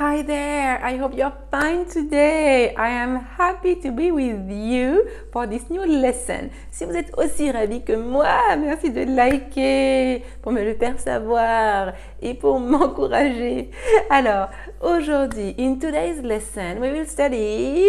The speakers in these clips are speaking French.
Hi there, I hope you're fine today. I am happy to be with you for this new lesson. Si vous êtes aussi ravi que moi, merci de liker pour me le faire savoir et pour m'encourager. Alors, aujourd'hui, in today's lesson, we will study.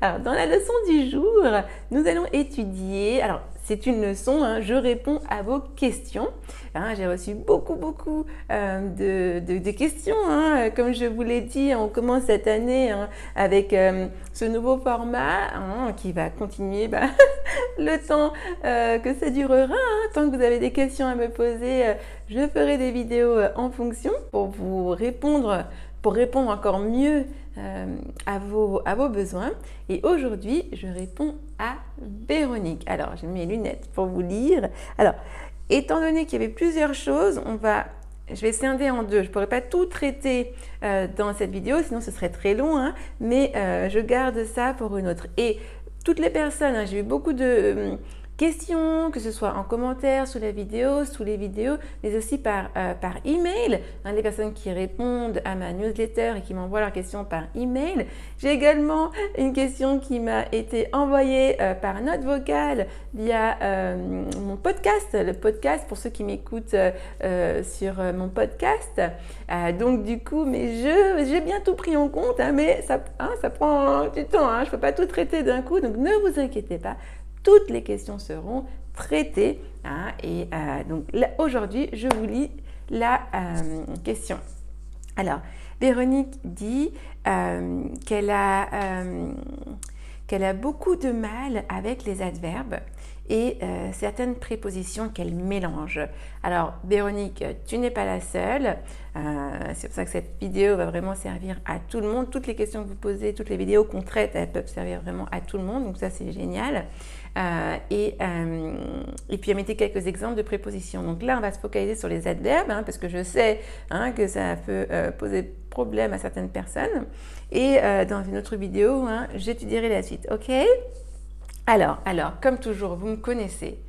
Alors, dans la leçon du jour, nous allons étudier. Alors, c'est une leçon, hein. je réponds à vos questions. Hein. J'ai reçu beaucoup, beaucoup euh, de, questions. Hein. Comme je vous l'ai dit, on commence cette année avec euh, ce nouveau format qui va continuer bah, le temps euh, que ça durera. Tant que vous avez des questions à me poser, je ferai des vidéos en fonction pour vous répondre pour répondre encore mieux euh, à, vos, à vos besoins. Et aujourd'hui, je réponds à Véronique. Alors, j'ai mes lunettes pour vous lire. Alors, étant donné qu'il y avait plusieurs choses, on va je vais scinder en deux. Je ne pourrais pas tout traiter euh, dans cette vidéo, sinon ce serait très long, hein. mais euh, je garde ça pour une autre. Et toutes les personnes, hein, j'ai eu beaucoup de, questions, que ce soit en commentaire sous la vidéo, sous les vidéos, mais aussi par, euh, par email. Hein, les personnes qui répondent à ma newsletter et qui m'envoient leurs questions par email. J'ai également une question qui m'a été envoyée euh, par note vocale via euh, mon podcast, le podcast pour ceux qui m'écoutent sur mon podcast. donc du coup, mais je j'ai bien tout pris en compte, hein, mais ça, hein, ça prend du temps. je ne peux pas tout traiter d'un coup, donc ne vous inquiétez pas toutes les questions seront traitées. Hein, et euh, donc aujourd'hui, je vous lis la euh, question. Alors, Véronique dit euh, qu'elle a, qu'elle a beaucoup de mal avec les adverbes et certaines prépositions qu'elle mélange. Alors, Véronique, tu n'es pas la seule. c'est pour ça que cette vidéo va vraiment servir à tout le monde. Toutes les questions que vous posez, toutes les vidéos qu'on traite, elles peuvent servir vraiment à tout le monde. Donc ça, c'est génial. Euh, et, euh, et, puis, elle mettait quelques exemples de prépositions. Donc là, on va se focaliser sur les adverbes, hein, parce que je sais hein, que ça peut euh, poser problème à certaines personnes. Et dans une autre vidéo, hein, j'étudierai la suite. OK? Alors, alors, comme toujours, vous me connaissez.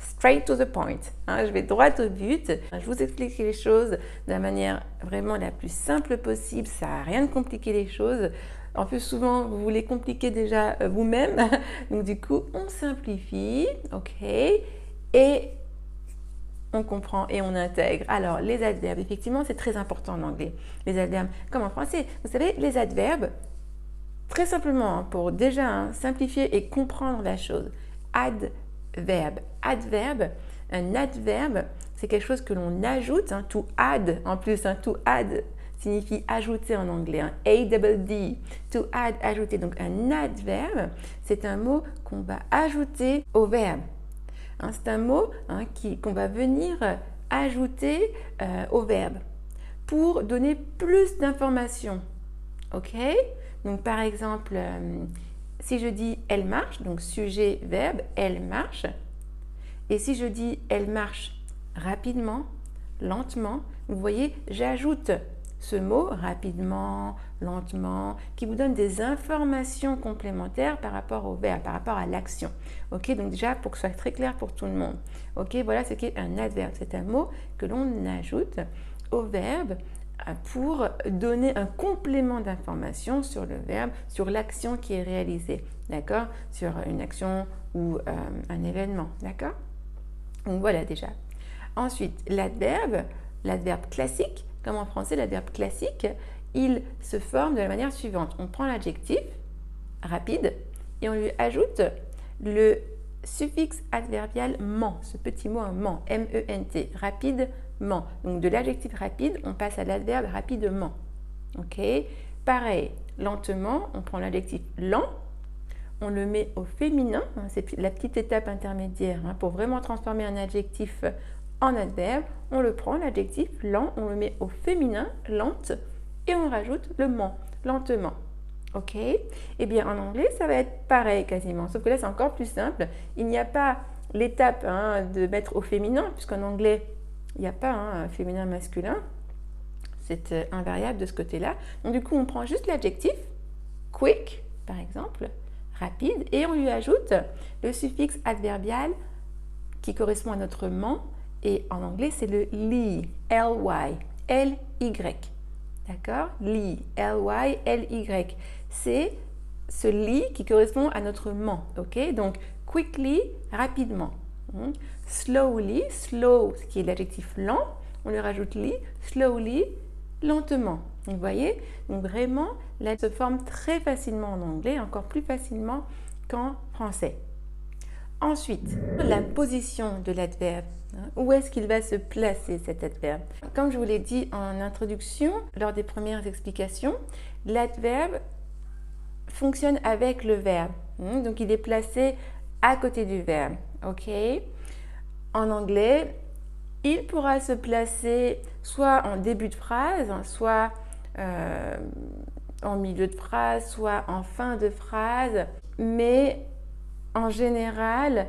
straight to the point. je vais droit au but. Je vous explique les choses de la manière vraiment la plus simple possible. Ça n'a rien de compliqué les choses. En plus, souvent, vous voulez compliquer déjà euh, vous-même. Donc, du coup, on simplifie, ok, et on comprend et on intègre. Alors, les adverbes, effectivement, c'est très important en anglais. Les adverbes, comme en français. Vous savez, les adverbes, très simplement, hein, pour déjà hein, simplifier et comprendre la chose, adverbe. Adverbe, un adverbe, c'est quelque chose que l'on ajoute, hein, to add, en plus, to add signifie ajouter en anglais, un A-double-D, to add, ajouter. Donc un adverbe, c'est un mot qu'on va ajouter au verbe. C'est un mot qu'on va venir ajouter euh, au verbe pour donner plus d'informations. OK? Donc par exemple, euh, si je dis elle marche, donc sujet, verbe, elle marche. Et si je dis elle marche rapidement, lentement, vous voyez, j'ajoute ce mot rapidement, lentement, qui vous donne des informations complémentaires par rapport au verbe, par rapport à l'action. Ok, donc déjà pour que ce soit très clair pour tout le monde. Ok, voilà ce qu'est un adverbe. C'est un mot que l'on ajoute au verbe pour donner un complément d'information sur le verbe, sur l'action qui est réalisée, d'accord Sur une action ou euh, un événement, d'accord Donc voilà déjà. Ensuite, l'adverbe, l'adverbe classique, comme en français, l'adverbe classique, il se forme de la manière suivante. On prend l'adjectif rapide et on lui ajoute le suffixe adverbial ment, ce petit mot ment, M-E-N-T, rapidement. Donc de l'adjectif rapide, on passe à l'adverbe rapidement. Ok Pareil, lentement, on prend l'adjectif lent, on le met au féminin, hein, c'est la petite étape intermédiaire hein, pour vraiment transformer un adjectif en adverbe, on le prend, l'adjectif lent, on le met au féminin, lente, et on rajoute le ment, lentement. Ok Eh bien, en anglais, ça va être pareil quasiment, sauf que là, c'est encore plus simple. Il n'y a pas l'étape hein, de mettre au féminin, puisqu'en anglais, il n'y a pas un hein, féminin masculin. C'est euh, invariable de ce côté-là. Donc, du coup, on prend juste l'adjectif quick, par exemple, rapide, et on lui ajoute le suffixe adverbial qui correspond à notre ment et en anglais, c'est le ly, L-Y, L-Y. D'accord? Lit, L-Y-L-Y. C'est ce lit qui correspond à notre ment. Ok? Donc, quickly, rapidement. Hmm? Slowly, slow, ce qui est l'adjectif lent, on lui rajoute lit. Slowly, lentement. Vous voyez? Donc, vraiment, là, se forme très facilement en anglais, encore plus facilement qu'en français. Ensuite, la position de l'adverbe. Hein, où est-ce qu'il va se placer cet adverbe? Comme je vous l'ai dit en introduction, lors des premières explications, l'adverbe fonctionne avec le verbe. Hein, donc il est placé à côté du verbe. OK? En anglais, il pourra se placer soit en début de phrase, soit euh, en milieu de phrase, soit en fin de phrase, mais en général,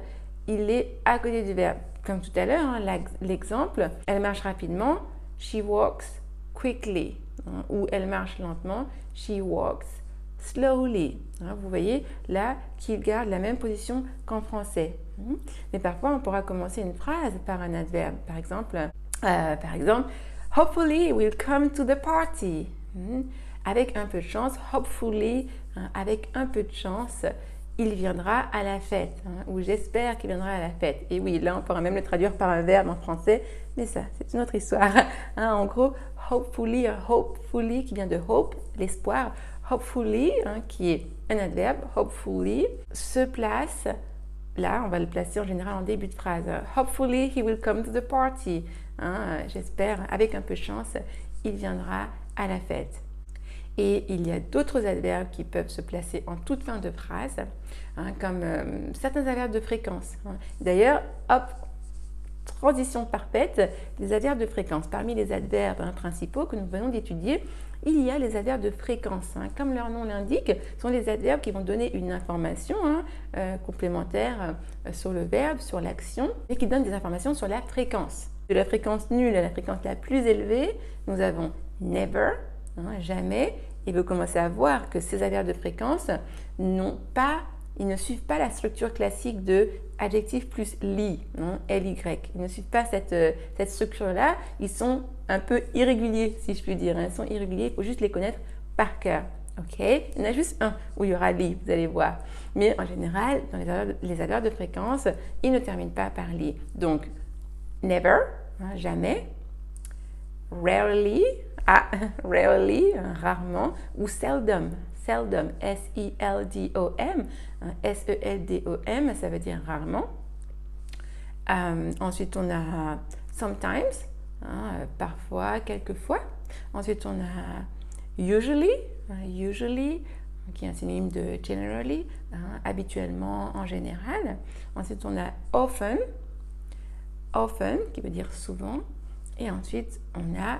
il est à côté du verbe. Comme tout à l'heure, hein, l'exemple, elle marche rapidement, she walks quickly, hein, ou elle marche lentement, she walks slowly. Hein, vous voyez là qu'il garde la même position qu'en français. Mais parfois, on pourra commencer une phrase par un adverbe. Par exemple, euh, par exemple, hopefully we'll come to the party. Avec un peu de chance, hopefully, avec un peu de chance, il viendra à la fête, hein, ou j'espère qu'il viendra à la fête. Et oui, là, on pourra même le traduire par un verbe en français, mais ça, c'est une autre histoire. Hein, en gros, hopefully, hopefully, qui vient de hope, l'espoir, hopefully, hein, qui est un adverbe, hopefully, se place, là, on va le placer en général en début de phrase. Hopefully, he will come to the party. j'espère, avec un peu de chance, il viendra à la fête. Et il y a d'autres adverbes qui peuvent se placer en toute fin de phrase, hein, comme euh, certains adverbes de fréquence. Hein. D'ailleurs, hop, transition parfaite, les adverbes de fréquence. Parmi les adverbes hein, principaux que nous venons d'étudier, il y a les adverbes de fréquence. Comme leur nom l'indique, ce sont les adverbes qui vont donner une information euh, complémentaire euh, sur le verbe, sur l'action, et qui donnent des informations sur la fréquence. De la fréquence nulle à la fréquence la plus élevée, nous avons never, Hein, jamais, et vous commencez à voir que ces adverbes de fréquence n'ont pas, ils ne suivent pas la structure classique de adjectif plus li, non, ly. Ils ne suivent pas cette, euh, cette structure-là. Ils sont un peu irréguliers, si je puis dire. Hein. Ils sont irréguliers, il faut juste les connaître par cœur. Ok? Il y en a juste un où il y aura li, vous allez voir. Mais en général, dans les adverbes de fréquence, ils ne terminent pas par li. Donc, never, hein, jamais. Rarely, ah, rarely, rarement, ou seldom, seldom, S-I-L-D-O-M, S-E-L-D-O-M, ça veut dire rarement. Euh, ensuite, on a sometimes, hein, parfois, quelquefois. Ensuite, on a usually, hein, usually, qui est un synonyme de generally, hein, habituellement, en général. Ensuite, on a often, often, qui veut dire souvent. Et ensuite, on a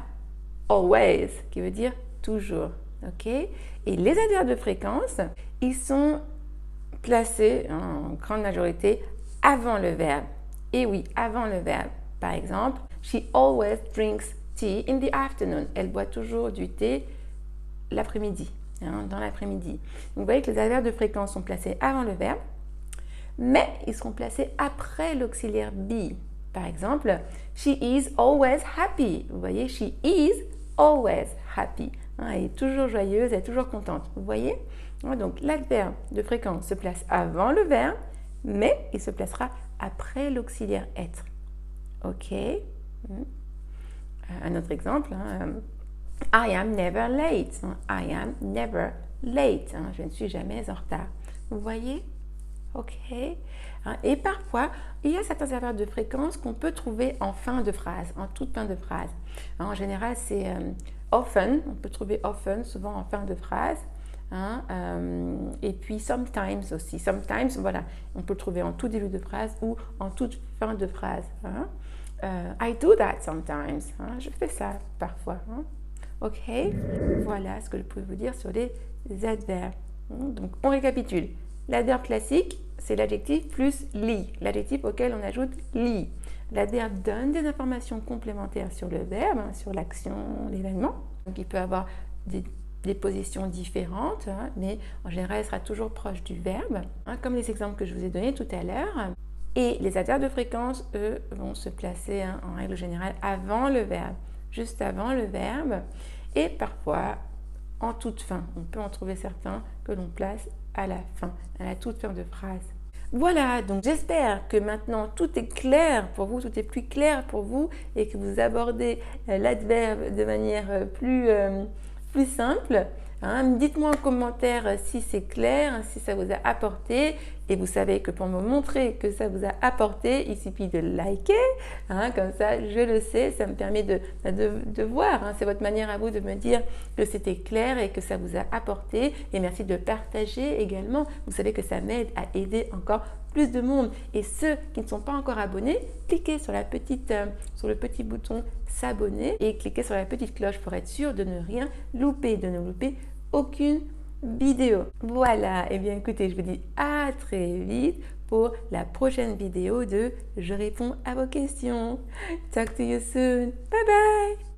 always, qui veut dire toujours. OK? Et les adverbes de fréquence, ils sont placés en grande majorité avant le verbe. Et oui, avant le verbe. Par exemple, she always drinks tea in the afternoon. Elle boit toujours du thé l'après-midi, hein, dans l'après-midi. Vous voyez que les adverbes de fréquence sont placés avant le verbe, mais ils seront placés après l'auxiliaire be. Par exemple, she is always happy. Vous voyez, she is always happy. Hein, elle est toujours joyeuse, elle est toujours contente. Vous voyez Donc l'adverbe de fréquence se place avant le verbe, mais il se placera après l'auxiliaire être. Ok hmm. Un autre exemple. Hein, I am never late. Hein. I am never late. Je ne suis jamais en retard. Vous voyez Ok Et parfois, il y a certains adverbes de fréquence qu'on peut trouver en fin de phrase, en toute fin de phrase. En général, c'est euh, often, on peut trouver often souvent en fin de phrase. Hein, euh, et puis sometimes aussi. Sometimes, voilà, on peut le trouver en tout début de phrase ou en toute fin de phrase. Hein. Euh, I do that sometimes. Hein. je fais ça parfois. Ok, voilà ce que je peux vous dire sur les adverbes. Donc, on récapitule. L'adverbe classique, c'est l'adjectif plus li, l'adjectif auquel on ajoute li. L'adverbe donne des informations complémentaires sur le verbe, hein, sur l'action, l'événement. Donc il peut avoir des, positions différentes, hein, mais en général, il sera toujours proche du verbe, hein, comme les exemples que je vous ai donnés tout à l'heure. Et les adverbes de fréquence, eux, vont se placer en règle générale avant le verbe, juste avant le verbe. et parfois en toute fin. On peut en trouver certains que l'on place à la fin, à la toute fin de phrase. Voilà, donc j'espère que maintenant tout est clair pour vous, tout est plus clair pour vous et que vous abordez euh, l'adverbe de manière euh, plus, euh, plus simple. Hein. Dites-moi en commentaire si c'est clair, si ça vous a apporté. Et vous savez que pour me montrer que ça vous a apporté, il suffit de liker. Hein, comme ça, je le sais, ça me permet de, de, voir. Hein. c'est votre manière à vous de me dire que c'était clair et que ça vous a apporté. Et merci de partager également. Vous savez que ça m'aide à aider encore plus de monde. Et ceux qui ne sont pas encore abonnés, cliquez sur, la petite, euh, sur le petit bouton s'abonner et cliquez sur la petite cloche pour être sûr de ne rien louper, de ne louper aucune vidéo. Voilà, et eh bien écoutez, je vous dis à très vite pour la prochaine vidéo de Je réponds à vos questions. Talk to you soon. Bye bye